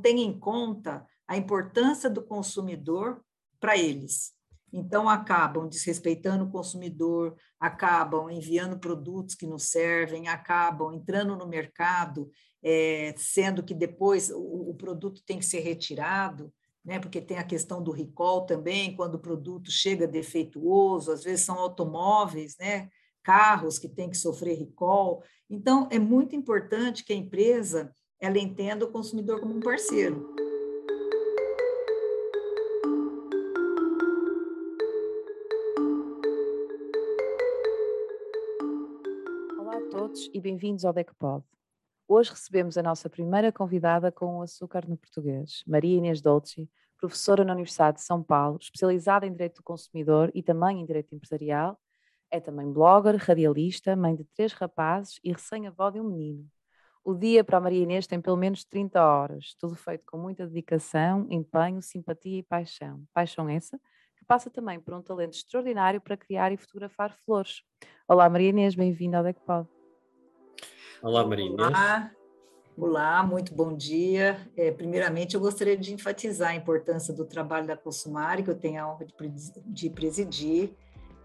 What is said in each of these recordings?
têm em conta a importância do consumidor para eles. Então, acabam desrespeitando o consumidor, acabam enviando produtos que não servem, acabam entrando no mercado, é, sendo que depois o, o, produto tem que ser retirado, né, porque tem a questão do recall também, quando o produto chega defeituoso, às vezes são automóveis, né, carros que têm que sofrer recall. Então, é muito importante que a empresa ela entenda o consumidor como um parceiro. todos e bem-vindos ao DECPOD. Hoje recebemos a nossa primeira convidada com o açúcar no português, Maria Inês Dolci, professora na Universidade de São Paulo, especializada em Direito do Consumidor e também em Direito Empresarial. É também blogger, radialista, mãe de três rapazes e recém-avó de um menino. O dia para a Maria Inês tem pelo menos 30 horas, tudo feito com muita dedicação, empenho, simpatia e paixão. Paixão essa que passa também por um talento extraordinário para criar e fotografar flores. Olá Maria Inês, bem-vinda ao DECPOD. Olá, Maria Olá, Olá, muito bom dia. É, primeiramente, eu gostaria de enfatizar a importância do trabalho da Consumare, que eu tenho a honra de presidir.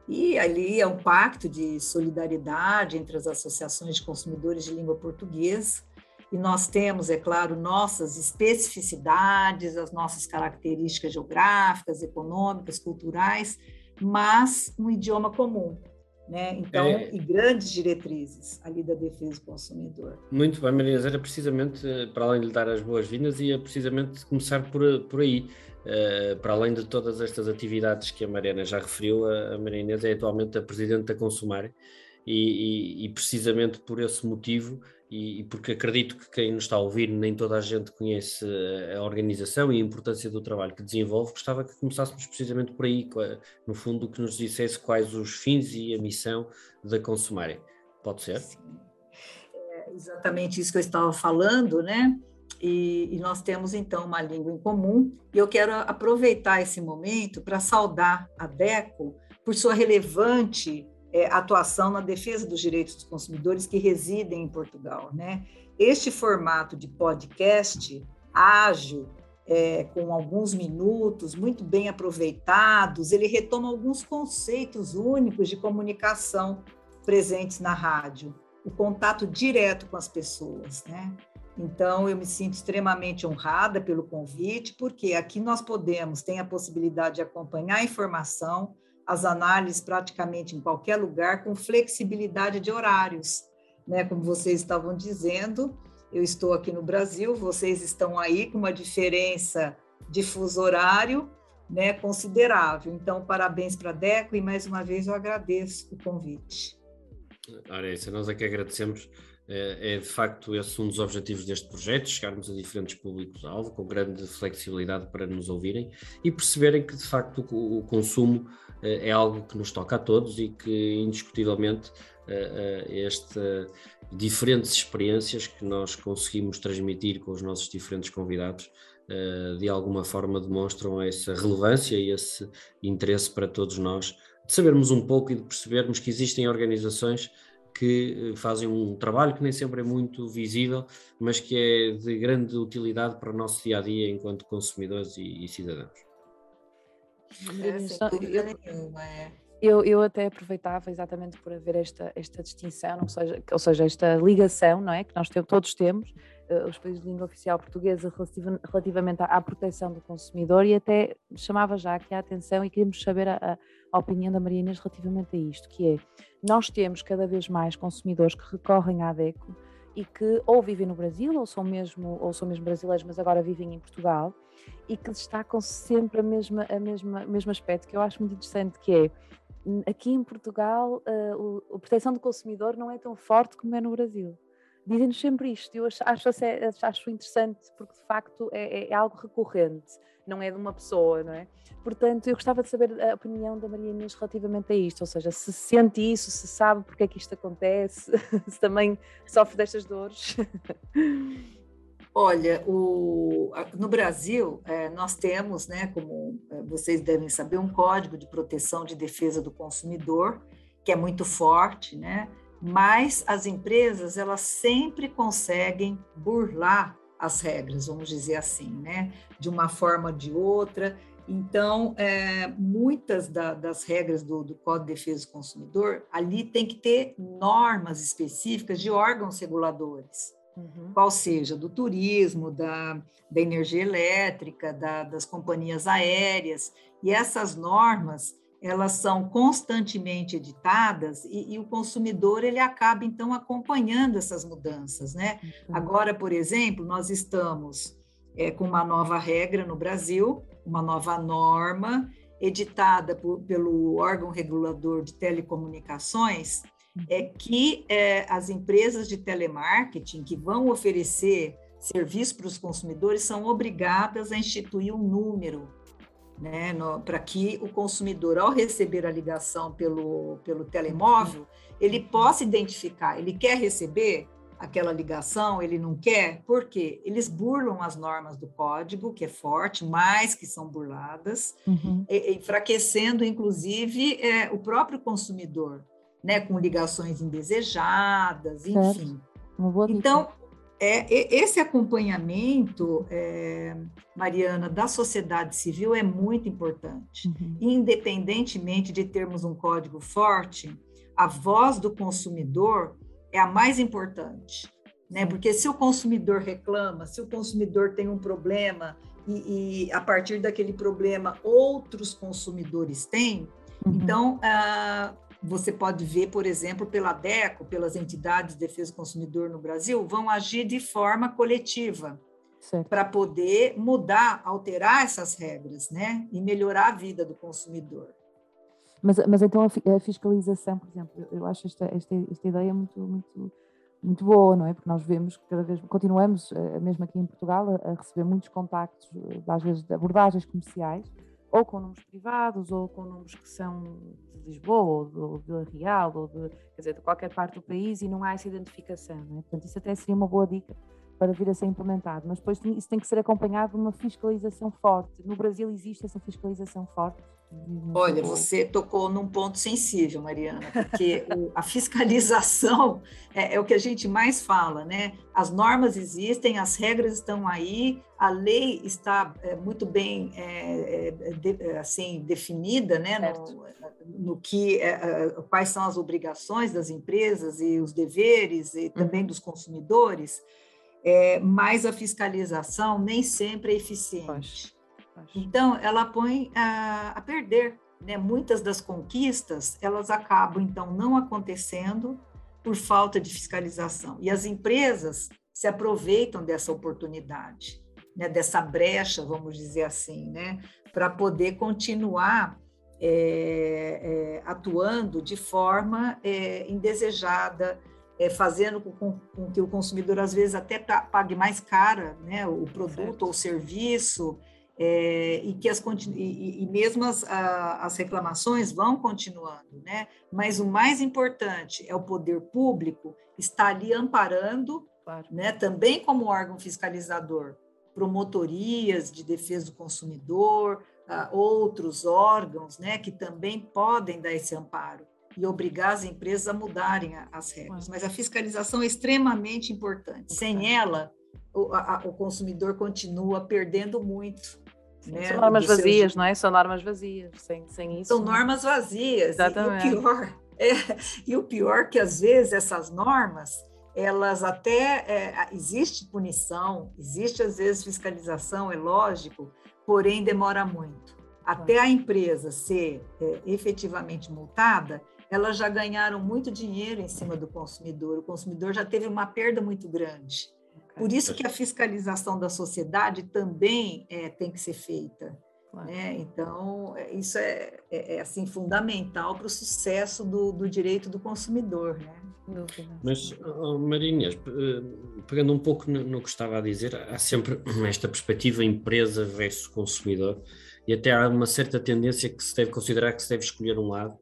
E ali é um pacto de solidariedade entre as associações de consumidores de língua portuguesa. E nós temos, é claro, nossas especificidades, as nossas características geográficas, econômicas, culturais, mas um idioma comum né? Então, é... e grandes diretrizes ali da defesa do consumidor. Muito bem, Maria era precisamente, eh, para além de lhe dar as boas-vindas, ia precisamente começar por, por aí. Uh, para além de todas estas atividades que a Mariana já referiu, a, a é atualmente a Presidente da Consumar e, e, e precisamente por esse motivo e, e, porque acredito que quem nos está a ouvir, nem toda a gente conhece a organização e a importância do trabalho que desenvolve, gostava que começássemos precisamente por aí, no fundo, que nos dissesse quais os fins e a missão da Consumarem. Pode ser? Sim. É exatamente isso que eu estava falando, né? E, e, nós temos então uma língua em comum, e eu quero aproveitar esse momento para saudar a DECO por sua relevante é, atuação na defesa dos direitos dos consumidores que residem em Portugal. Né? Este formato de podcast ágil, é, com alguns minutos, muito bem aproveitados, ele retoma alguns conceitos únicos de comunicação presentes na rádio, o contato direto com as pessoas, né? Então, eu me sinto extremamente honrada pelo convite, porque aqui nós podemos, tem a possibilidade de acompanhar a informação, as análises praticamente em qualquer lugar, com flexibilidade de horários. Né? Como vocês estavam dizendo, eu estou aqui no Brasil, vocês estão aí com uma diferença de fuso horário né, considerável. Então, parabéns para a DECO e mais uma vez eu agradeço o convite. Ora, isso, nós é que agradecemos. É, é, de facto esse um dos objetivos deste projeto, chegarmos a diferentes públicos-alvo com grande flexibilidade para nos ouvirem e perceberem que de facto o, consumo é algo que nos toca a todos e que indiscutivelmente eh, eh, estas diferentes experiências que nós conseguimos transmitir com os nossos diferentes convidados eh, de alguma forma demonstram essa relevância e esse interesse para todos nós de sabermos um pouco e de percebermos que existem organizações que fazem um trabalho que nem sempre é muito visível, mas que é de grande utilidade para o nosso dia a dia enquanto consumidores e, e cidadãos. É, é. Eu, eu até aproveitava exatamente por haver esta, esta distinção, ou seja, ou seja, esta ligação, não é? Que nós todos temos, os países de língua oficial portuguesa, relativamente à, à, proteção do consumidor, e até chamava já aqui a atenção e queríamos saber a, a opinião da Maria Inês relativamente a isto, que é, nós temos cada vez mais consumidores que recorrem à ADECO e que ou vivem no Brasil, ou são mesmo, ou são mesmo brasileiros, mas agora vivem em Portugal, e que destacam sempre a mesma, a mesma, mesmo aspecto que eu acho muito interessante, que é aqui em Portugal a proteção do consumidor não é tão forte como é no Brasil. Dizem-nos sempre isto, eu acho, acho, acho interessante porque de facto é, é, é, algo recorrente, não é de uma pessoa, não é? Portanto, eu gostava de saber a opinião da Maria Inês relativamente a isto, ou seja, se sente isso, se sabe porque é que isto acontece, se também sofre destas dores. Olha, o, no Brasil, é, nós temos, né, como é, vocês devem saber, um código de proteção de defesa do consumidor, que é muito forte, né? Mas as empresas elas sempre conseguem burlar as regras, vamos dizer assim, né? De uma forma ou de outra. Então, é, muitas da, das regras do, do, Código de Defesa do Consumidor, ali tem que ter normas específicas de órgãos reguladores, uhum. qual seja do turismo, da, da energia elétrica, da, das companhias aéreas, e essas normas, elas são constantemente editadas e, e, o consumidor ele acaba então acompanhando essas mudanças, né? Uhum. Agora, por exemplo, nós estamos é, com uma nova regra no Brasil uma nova norma editada por, pelo órgão regulador de telecomunicações, é que é, as empresas de telemarketing que vão oferecer serviço para os consumidores são obrigadas a instituir um número, né, para que o consumidor, ao receber a ligação pelo, pelo telemóvel, ele possa identificar, ele quer receber, aquela ligação, ele não quer, por quê? Eles burlam as normas do código, que é forte, mas que são burladas, uhum. enfraquecendo, inclusive, é, o próprio consumidor, né, com ligações indesejadas, enfim. Então, é, esse acompanhamento, é, Mariana, da sociedade civil é muito importante. Uhum. Independentemente de termos um código forte, a voz do consumidor é a mais importante, né? Porque se o consumidor reclama, se o consumidor tem um problema e, e a partir daquele problema outros consumidores têm, uhum. então ah, você pode ver, por exemplo, pela DECO, pelas entidades de defesa do consumidor no Brasil, vão agir de forma coletiva para poder mudar, alterar essas regras, né? E melhorar a vida do consumidor. Mas, mas então a, fiscalização, por exemplo, eu acho esta, esta, esta ideia muito, muito, muito boa, não é? Porque nós vemos que cada vez continuamos, eh, mesmo aqui em Portugal, a, receber muitos contactos, eh, às vezes de abordagens comerciais, ou com números privados, ou com números que são de Lisboa, ou de, Vila Real, ou de, quer dizer, de qualquer parte do país, e não há essa identificação, não é? Portanto, isso até seria uma boa dica para vir a ser implementado, mas depois isso tem que ser acompanhado de uma fiscalização forte. No Brasil existe essa fiscalização forte? Olha, você tocou num ponto sensível, Mariana, porque a fiscalização é, é, o que a gente mais fala, né? As normas existem, as regras estão aí, a lei está é, muito bem é, é de, é, assim definida, né? No, no, que quais são as obrigações das empresas e os deveres e também uhum. dos consumidores é, mas a fiscalização nem sempre é eficiente. Então, ela põe a, a perder. Né? Muitas das conquistas, elas acabam, então, não acontecendo por falta de fiscalização. E as empresas se aproveitam dessa oportunidade, né? dessa brecha, vamos dizer assim, né? para poder continuar é, é, atuando de forma é, indesejada, fazendo com, com, que o consumidor às vezes até pague mais cara né, o produto certo. ou o serviço, é, e que as e, e mesmo as, a, as reclamações vão continuando, né? Mas o mais importante é o poder público estar ali amparando, claro. né? Também como órgão fiscalizador, promotorias de defesa do consumidor, outros órgãos, né? Que também podem dar esse amparo e obrigar as empresas a mudarem as regras. Mas a fiscalização é extremamente importante. Sem ela, o, a, o consumidor continua perdendo muito. Né, são normas vazias, seu... não é? São normas vazias. Sem, sem isso. São normas vazias. Exatamente. E o pior é, e o pior que às vezes essas normas elas até é, existe punição, existe às vezes fiscalização, é lógico, porém demora muito. Até a empresa ser é, efetivamente multada, elas já ganharam muito dinheiro em cima do consumidor. O consumidor já teve uma perda muito grande. Por isso que a fiscalização da sociedade também é, tem que ser feita. Claro. Né? Então, é, isso é, é, é assim fundamental para o sucesso do, do, direito do consumidor. Né? Mas, oh, Marinhas, eh, pegando um pouco no, no, que estava a dizer, há sempre esta perspectiva empresa versus consumidor, e até há uma certa tendência que se deve considerar que se deve escolher um lado,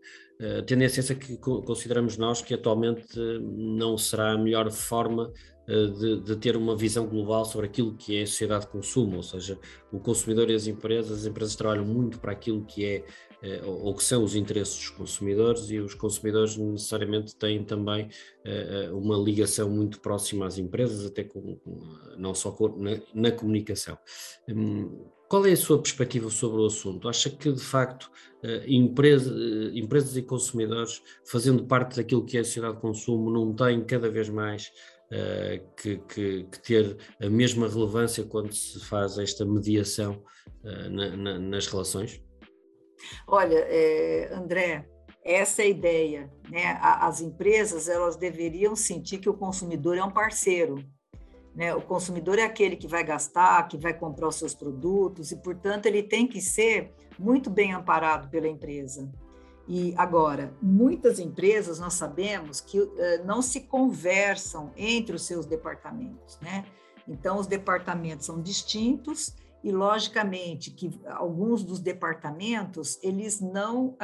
a tendência é essa que consideramos nós que atualmente não será a melhor forma eh, de, de, ter uma visão global sobre aquilo que é a sociedade de consumo, ou seja, o consumidor e as empresas, as empresas trabalham muito para aquilo que é eh, ou que são os interesses dos consumidores, e os consumidores necessariamente têm também eh, uma ligação muito próxima às empresas, até com, não só na, na comunicação. Hum, qual é a sua perspectiva sobre o assunto? Acha que, de facto, empresa, empresas e consumidores, fazendo parte daquilo que é a sociedade de consumo, não têm cada vez mais que, que, que, ter a mesma relevância quando se faz esta mediação uh, na, na, nas relações? Olha, é, André, essa é a ideia. Né? As empresas elas deveriam sentir que o consumidor é um parceiro. Né? O consumidor é aquele que vai gastar, que vai comprar os seus produtos, e, portanto, ele tem que ser muito bem amparado pela empresa. E agora, muitas empresas nós sabemos que uh, não se conversam entre os seus departamentos, né? Então, os departamentos são distintos e, logicamente, que alguns dos departamentos eles não,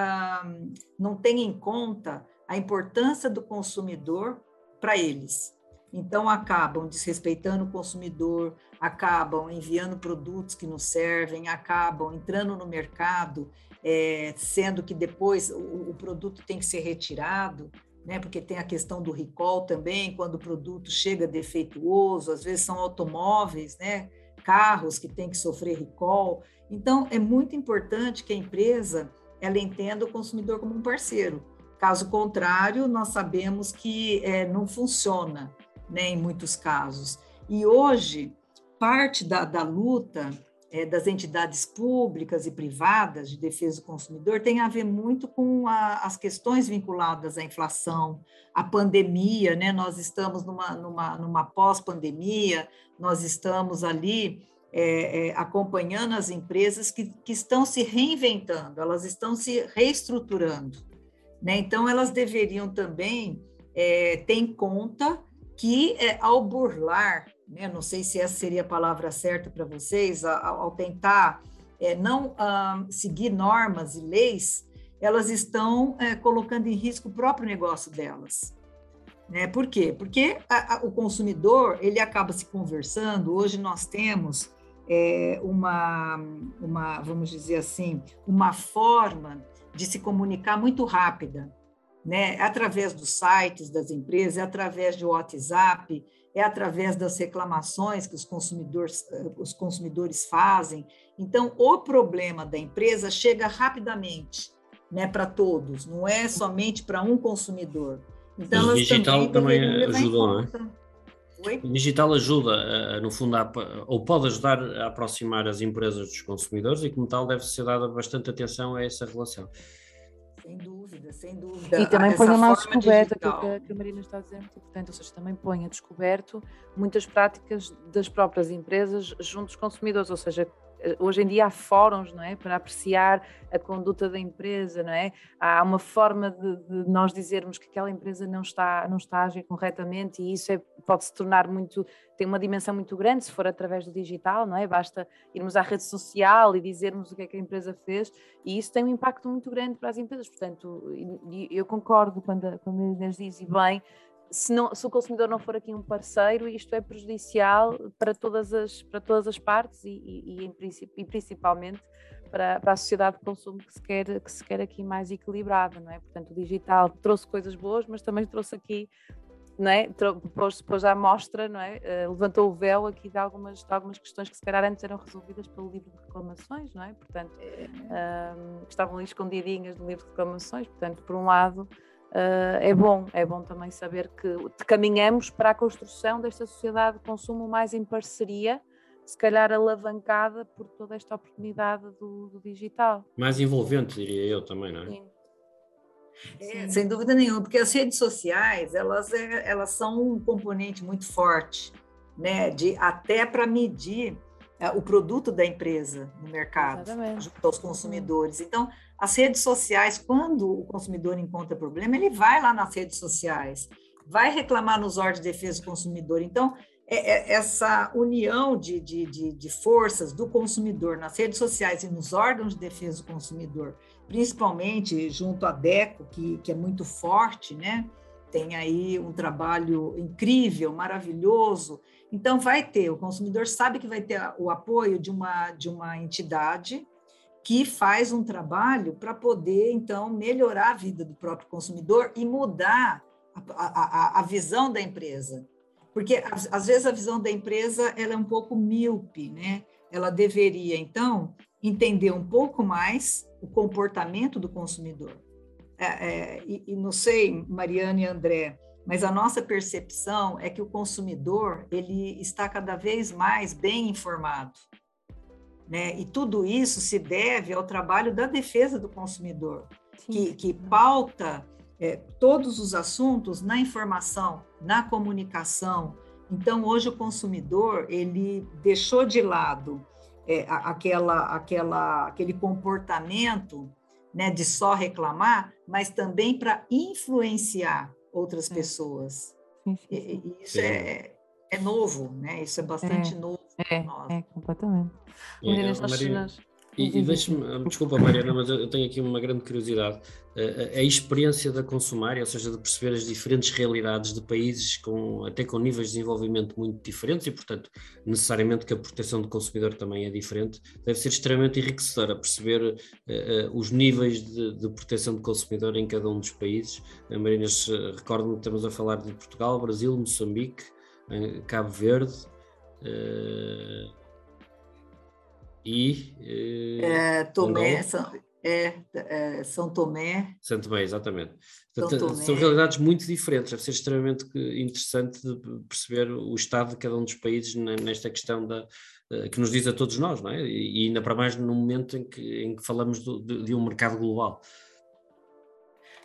não têm em conta a importância do consumidor para eles. Então, acabam desrespeitando o consumidor, acabam enviando produtos que não servem, acabam entrando no mercado é, sendo que depois o, o, produto tem que ser retirado, né, porque tem a questão do recall também, quando o produto chega defeituoso, às vezes são automóveis, né, carros que têm que sofrer recall. Então, é muito importante que a empresa ela entenda o consumidor como um parceiro. Caso contrário, nós sabemos que é, não funciona, né, em muitos casos. E hoje, parte da, da luta é, das entidades públicas e privadas de defesa do consumidor tem a ver muito com a, as questões vinculadas à inflação, à pandemia, né? Nós estamos numa, numa, numa pós-pandemia, nós estamos ali é, é, acompanhando as empresas que, que estão se reinventando, elas estão se reestruturando, né? Então, elas deveriam também é, ter em conta que, é, ao burlar né, não sei se essa seria a palavra certa para vocês, ao, ao tentar é, não um, seguir normas e leis, elas estão é, colocando em risco o próprio negócio delas. Né? Por quê? Porque a, a, o consumidor ele acaba se conversando. Hoje nós temos é, uma, uma, vamos dizer assim, uma forma de se comunicar muito rápida, né? Através dos sites das empresas, através do WhatsApp, é através das reclamações que os consumidores, eh, os consumidores fazem. Então, o problema da empresa chega rapidamente né, para todos, não é somente para um consumidor. Então, o digital também, também ajudou, não é? Oi? O digital ajuda, no fundo, a, ou pode ajudar a aproximar as empresas dos consumidores e, como tal, deve ser dada bastante atenção a essa relação. Sem dúvida, sem dúvida. E também põe a mais descoberto aquilo que a Marina está dizendo, portanto, ou seja, também põe a descoberto muitas práticas das próprias empresas junto aos consumidores, ou seja, hoje em dia há fóruns, não é, para apreciar a conduta da empresa, não é? Há uma forma de, de nós dizermos que aquela empresa não está não está a agir corretamente e isso é, pode se tornar muito tem uma dimensão muito grande se for através do digital, não é? Basta irmos à rede social e dizermos o que é que a empresa fez e isso tem um impacto muito grande para as empresas. Portanto, eu concordo quando, quando a Inês diz e bem se, não, se, o consumidor não for aqui um parceiro, isto é prejudicial para todas as, para todas as partes e, e, e, em, e principalmente para, para, a sociedade de consumo que se, quer, que se quer aqui mais equilibrada, não é? Portanto, o digital trouxe coisas boas, mas também trouxe aqui, não é? Pôs, pôs à mostra, não é? Uh, levantou o véu aqui de algumas, de algumas questões que se calhar antes eram resolvidas pelo livro de reclamações, não é? Portanto, uh, estavam ali escondidinhas no livro de reclamações, portanto, por um lado uh, é bom, é bom também saber que caminhamos para a construção desta sociedade de consumo mais em parceria, se calhar alavancada por toda esta oportunidade do, do digital. Mais envolvente, diria eu também, não é? Sim. É, sem dúvida nenhuma, porque as redes sociais elas, é, elas são um componente muito forte, né? De até para medir o produto da empresa no mercado, Exatamente. junto aos consumidores. Então, as redes sociais, quando o consumidor encontra problema, ele vai lá nas redes sociais, vai reclamar nos órgãos de defesa do consumidor. Então, é, é, essa união de, de, de, de, forças do consumidor nas redes sociais e nos órgãos de defesa do consumidor, principalmente junto à DECO, que, que é muito forte, né? Tem aí um trabalho incrível, maravilhoso. Então, vai ter, o consumidor sabe que vai ter o apoio de uma, de uma entidade que faz um trabalho para poder, então, melhorar a vida do próprio consumidor e mudar a, a, a visão da empresa. Porque, às, vezes, a visão da empresa ela é um pouco míope, né? Ela deveria, então, entender um pouco mais o comportamento do consumidor. É, é, e, e não sei, Mariana e André, mas a nossa percepção é que o consumidor ele está cada vez mais bem informado. Né? E tudo isso se deve ao trabalho da defesa do consumidor, que, que pauta é, todos os assuntos na informação, na comunicação. Então, hoje o consumidor ele deixou de lado é, aquela, aquela, aquele comportamento né, de só reclamar, mas também para influenciar outras é. pessoas. Sim, sim, sim. E, isso é, é novo, né? Isso é bastante é, novo. É, é, completamente. É, Maria, e, e deixe-me, ah, desculpa Mariana, mas eu tenho aqui uma grande curiosidade. A, a, experiência da Consumária, ou seja, de perceber as diferentes realidades de países com, até com níveis de desenvolvimento muito diferentes e, portanto, necessariamente que a proteção do consumidor também é diferente, deve ser extremamente enriquecedora perceber uh, uh, os níveis de, de, proteção do consumidor em cada um dos países. Uh, Marinas, recordo-me que estamos a falar de Portugal, Brasil, Moçambique, Cabo Verde. Uh, e. Eh, é, Tomé, São, é, é, São Tomé. São Tomé, exatamente. Portanto, Tomé. São realidades muito diferentes. Deve ser extremamente interessante perceber o estado de cada um dos países nesta questão da, eh, que nos diz a todos nós, não é? E ainda para mais no momento em que, em que falamos do, de, de um mercado global.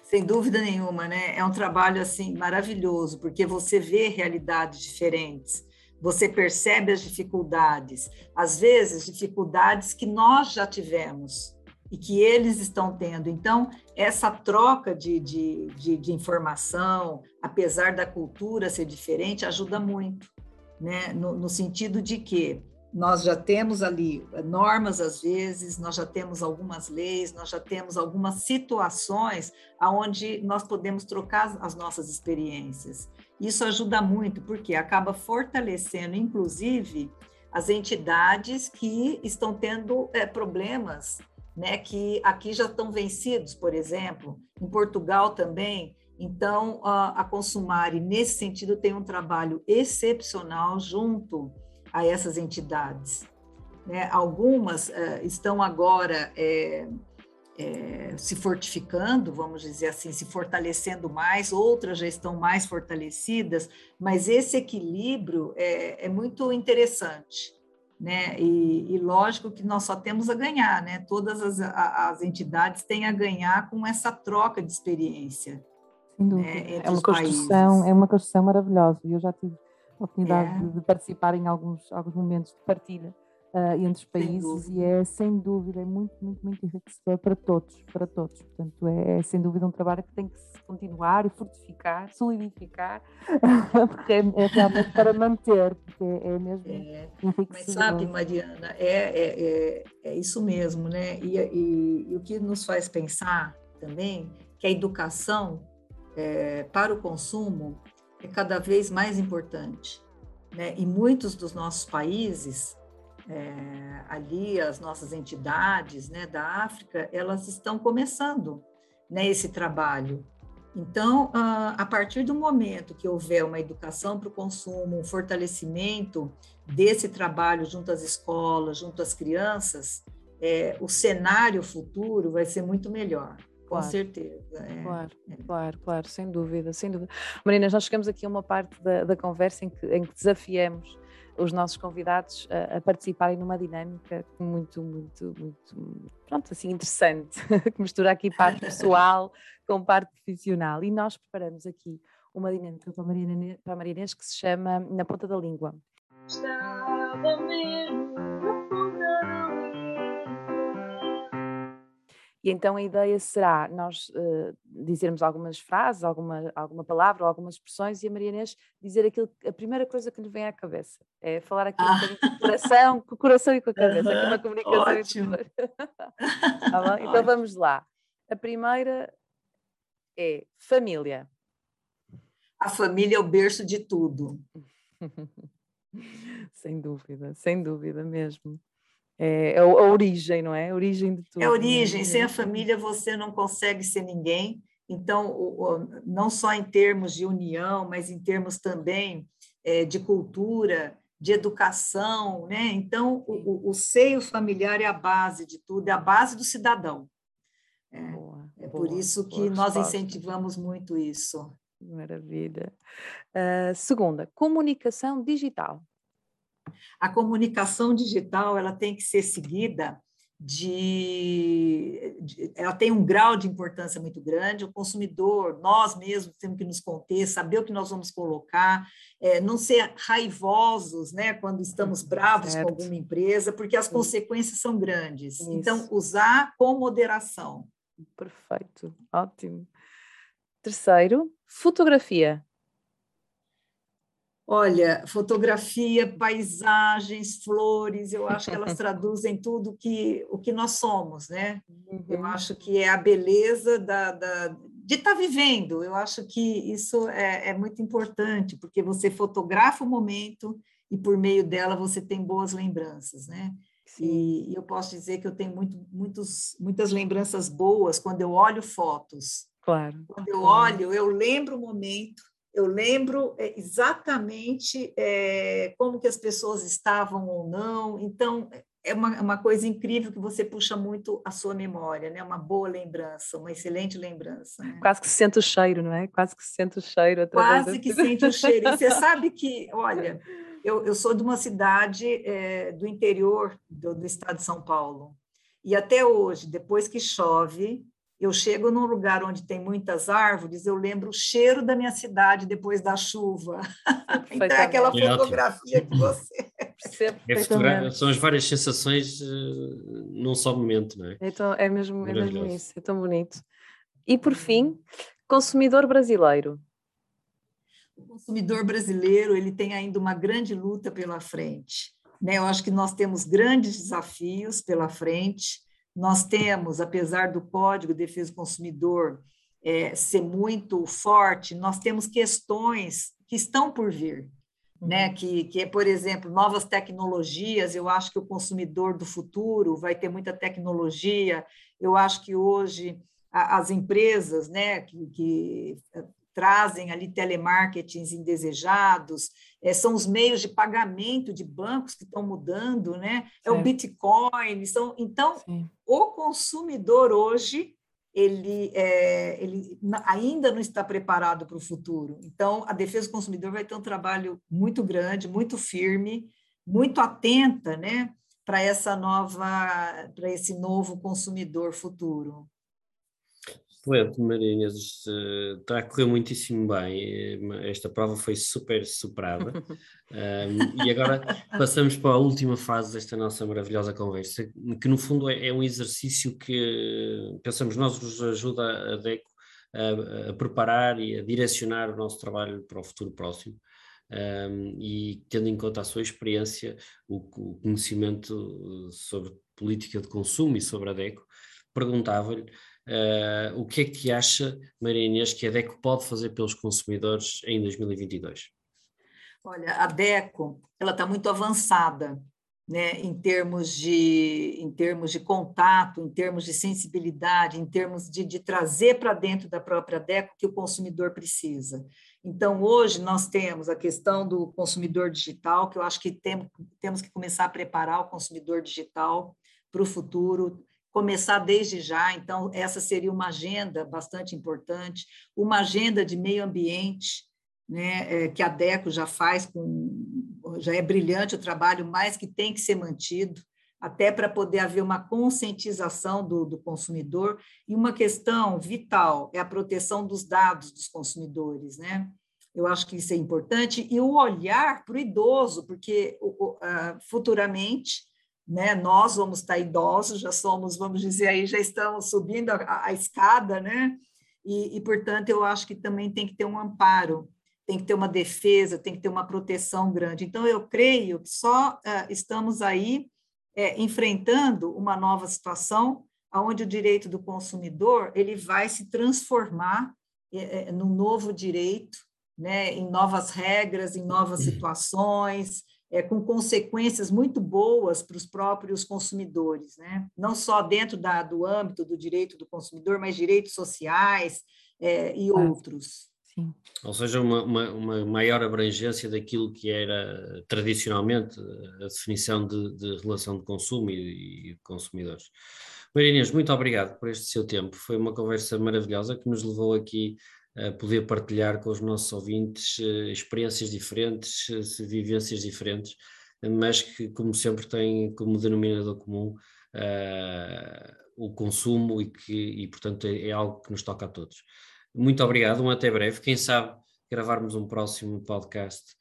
Sem dúvida nenhuma, né? É um trabalho assim maravilhoso, porque você vê realidades diferentes você percebe as dificuldades, às vezes dificuldades que nós já tivemos e que eles estão tendo. Então, essa troca de, de, de, de informação, apesar da cultura ser diferente, ajuda muito, né? no, no sentido de que nós já temos ali normas às vezes, nós já temos algumas leis, nós já temos algumas situações aonde nós podemos trocar as nossas experiências. Isso ajuda muito, porque acaba fortalecendo, inclusive, as entidades que estão tendo é, problemas, né, que aqui já estão vencidos, por exemplo, em Portugal também. Então, a, a Consumare, nesse sentido, tem um trabalho excepcional junto a essas entidades. Né? Algumas é, estão agora é, é, se fortificando, vamos dizer assim, se fortalecendo mais, outras já estão mais fortalecidas, mas esse equilíbrio é, é muito interessante. Né? E, e, lógico que nós só temos a ganhar, né? Todas as, as entidades têm a ganhar com essa troca de experiência. Sem dúvida. Né? é uma construção, países. é uma construção maravilhosa. Eu já tive a oportunidade é. de participar em alguns, alguns momentos de partilha uh, entre os países e é sem dúvida é muito, muito, muito enriquecedor para todos, para todos. Portanto, é, é sem dúvida um trabalho que tem que se continuar e fortificar, solidificar, porque é, é, realmente para manter, porque é mesmo é. Mas sabe, Mariana, é, é, é, é isso mesmo, né? E, e, e, o que nos faz pensar também que a educação é, para o consumo é cada vez mais importante. Né? E muitos dos nossos países é, ali as nossas entidades né, da África, elas estão começando né, esse trabalho. Então, a partir do momento que houver uma educação para o consumo, um fortalecimento desse trabalho junto às escolas, junto às crianças, é, o cenário futuro vai ser muito melhor. Com claro, certeza. É, claro, é. claro, claro, sem dúvida, sem dúvida. Marina, nós chegamos aqui a uma parte da, da conversa em que, em que desafiamos os nossos convidados a, a, participarem numa dinâmica muito, muito, muito, pronto, assim, interessante, que mistura aqui parte pessoal com parte profissional. E nós preparamos aqui uma dinâmica para a Maria, para a Maria Inês que se chama Na Ponta da Língua. Estava mesmo E então a ideia será nós uh, dizermos algumas frases, alguma, alguma palavra ou algumas expressões e a Maria Inês dizer aquilo, a primeira coisa que lhe vem à cabeça. É falar aqui ah. um com o coração, com o coração e com a cabeça, aqui uma comunicação. Ótimo. tá então Ótimo. vamos lá. A primeira é família. A família é o berço de tudo. sem dúvida, sem dúvida mesmo. É, é a origem, não é? A origem de tudo. É a origem. Sem a família você não consegue ser ninguém. Então, não só em termos de união, mas em termos também é, de cultura, de educação, né? Então, o, o, seio familiar é a base de tudo, é a base do cidadão. É, boa, é boa, por isso que nós incentivamos muito isso. Maravilha. Uh, segunda, comunicação digital. A comunicação digital ela tem que ser seguida de, de, ela tem um grau de importância muito grande. O consumidor, nós mesmos temos que nos conter, saber o que nós vamos colocar, é, não ser raivosos, né, quando estamos bravos certo. com alguma empresa, porque as Sim. consequências são grandes. Isso. Então, usar com moderação. Perfeito, ótimo. Terceiro, fotografia. Olha, fotografia, paisagens, flores, eu acho que elas traduzem tudo que, o que nós somos, né? Uhum. Eu acho que é a beleza da, da de estar tá vivendo. Eu acho que isso é, é, muito importante, porque você fotografa o momento e, por meio dela, você tem boas lembranças, né? E, e, eu posso dizer que eu tenho muito, muitos, muitas lembranças boas quando eu olho fotos. Claro. Quando eu olho, eu lembro o momento, eu lembro é, exatamente é, como que as pessoas estavam ou não. Então, é uma, uma coisa incrível que você puxa muito a sua memória, né? Uma boa lembrança, uma excelente lembrança. Né? Quase que se sente o cheiro, não é? Quase que se sente o cheiro. Quase que sente o cheiro. E você sabe que, olha, eu, eu sou de uma cidade é, do interior do, do estado de São Paulo. E até hoje, depois que chove, eu chego num lugar onde tem muitas árvores, eu lembro o cheiro da minha cidade depois da chuva. então é aquela fotografia que você. É são as várias sensações uh, num só momento, não é? Então, é, mesmo, é mesmo isso, é tão bonito. E por fim, consumidor brasileiro. O consumidor brasileiro ele tem ainda uma grande luta pela frente. Né? Eu acho que nós temos grandes desafios pela frente nós temos, apesar do Código de Defesa do Consumidor é, ser muito forte, nós temos questões que estão por vir, né? Uhum. Que, que é, por exemplo, novas tecnologias. Eu acho que o consumidor do futuro vai ter muita tecnologia. Eu acho que hoje as empresas, né, que, que trazem ali telemarketings indesejados, é, são os meios de pagamento de bancos que estão mudando, né? É o Bitcoin. São, então, Sim. o consumidor hoje ele, é, ele ainda não está preparado para o futuro. Então, a defesa do consumidor vai ter um trabalho muito grande, muito firme, muito atenta, né? Para essa nova, para esse novo consumidor futuro. Excelente, Marinhas. Está a correr muitíssimo bem. Esta prova foi super superada. um, e agora passamos para a última fase desta nossa maravilhosa conversa, que no fundo é, é um exercício que pensamos nós nos ajuda a DECO a, a, preparar e a direcionar o nosso trabalho para o futuro próximo. Um, e tendo em conta a sua experiência, o, o conhecimento sobre política de consumo e sobre a DECO, perguntava-lhe Uh, o que é que acha, Maria Inês, que a DECO pode fazer pelos consumidores em 2022? Olha, a DECO ela está muito avançada né, em, termos de, em termos de contato, em termos de sensibilidade, em termos de, de trazer para dentro da própria DECO que o consumidor precisa. Então, hoje nós temos a questão do consumidor digital, que eu acho que tem, temos que começar a preparar o consumidor digital para o futuro, começar desde já. Então, essa seria uma agenda bastante importante, uma agenda de meio ambiente, né, é, que a DECO já faz com já é brilhante o trabalho, mas que tem que ser mantido, até para poder haver uma conscientização do, do consumidor. E uma questão vital é a proteção dos dados dos consumidores, né? Eu acho que isso é importante. E o olhar para o idoso, porque uh, futuramente né? Nós vamos estar idosos, já somos, vamos dizer aí, já estamos subindo a, a escada, né? E, e, portanto, eu acho que também tem que ter um amparo, tem que ter uma defesa, tem que ter uma proteção grande. Então, eu creio que só uh, estamos aí é, enfrentando uma nova situação, onde o direito do consumidor ele vai se transformar é, é, num novo direito, né, em novas regras, em novas situações, é, com consequências muito boas para os próprios consumidores, né? não só dentro da, do âmbito do direito do consumidor, mas direitos sociais é, e outros. Sim. Ou seja, uma, uma, uma, maior abrangência daquilo que era tradicionalmente a definição de, de relação de consumo e, e de consumidores. Marinês, muito obrigado por este seu tempo. Foi uma conversa maravilhosa que nos levou aqui poder partilhar com os nossos ouvintes uh, experiências diferentes, uh, vivências diferentes, mas que, como sempre, têm como denominador comum uh, o consumo e que, e, portanto, é, é algo que nos toca a todos. Muito obrigado, um até breve. Quem sabe gravarmos um próximo podcast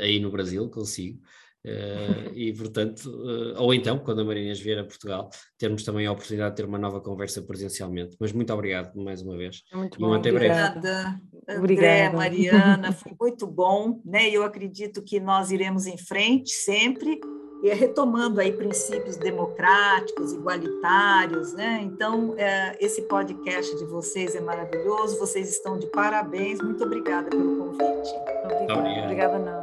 aí no Brasil, consigo. Uh, e portanto, uh, ou então, quando a Marinhas vier a Portugal, termos também a oportunidade de ter uma nova conversa presencialmente. Mas muito obrigado mais uma vez. Muito bom, até obrigada. breve. Obrigada, Mariana, foi muito bom, né? Eu acredito que nós iremos em frente sempre e retomando aí princípios democráticos, igualitários, né? Então, é, esse podcast de vocês é maravilhoso, vocês estão de parabéns, muito obrigada pelo convite. Obrigada, obrigada não.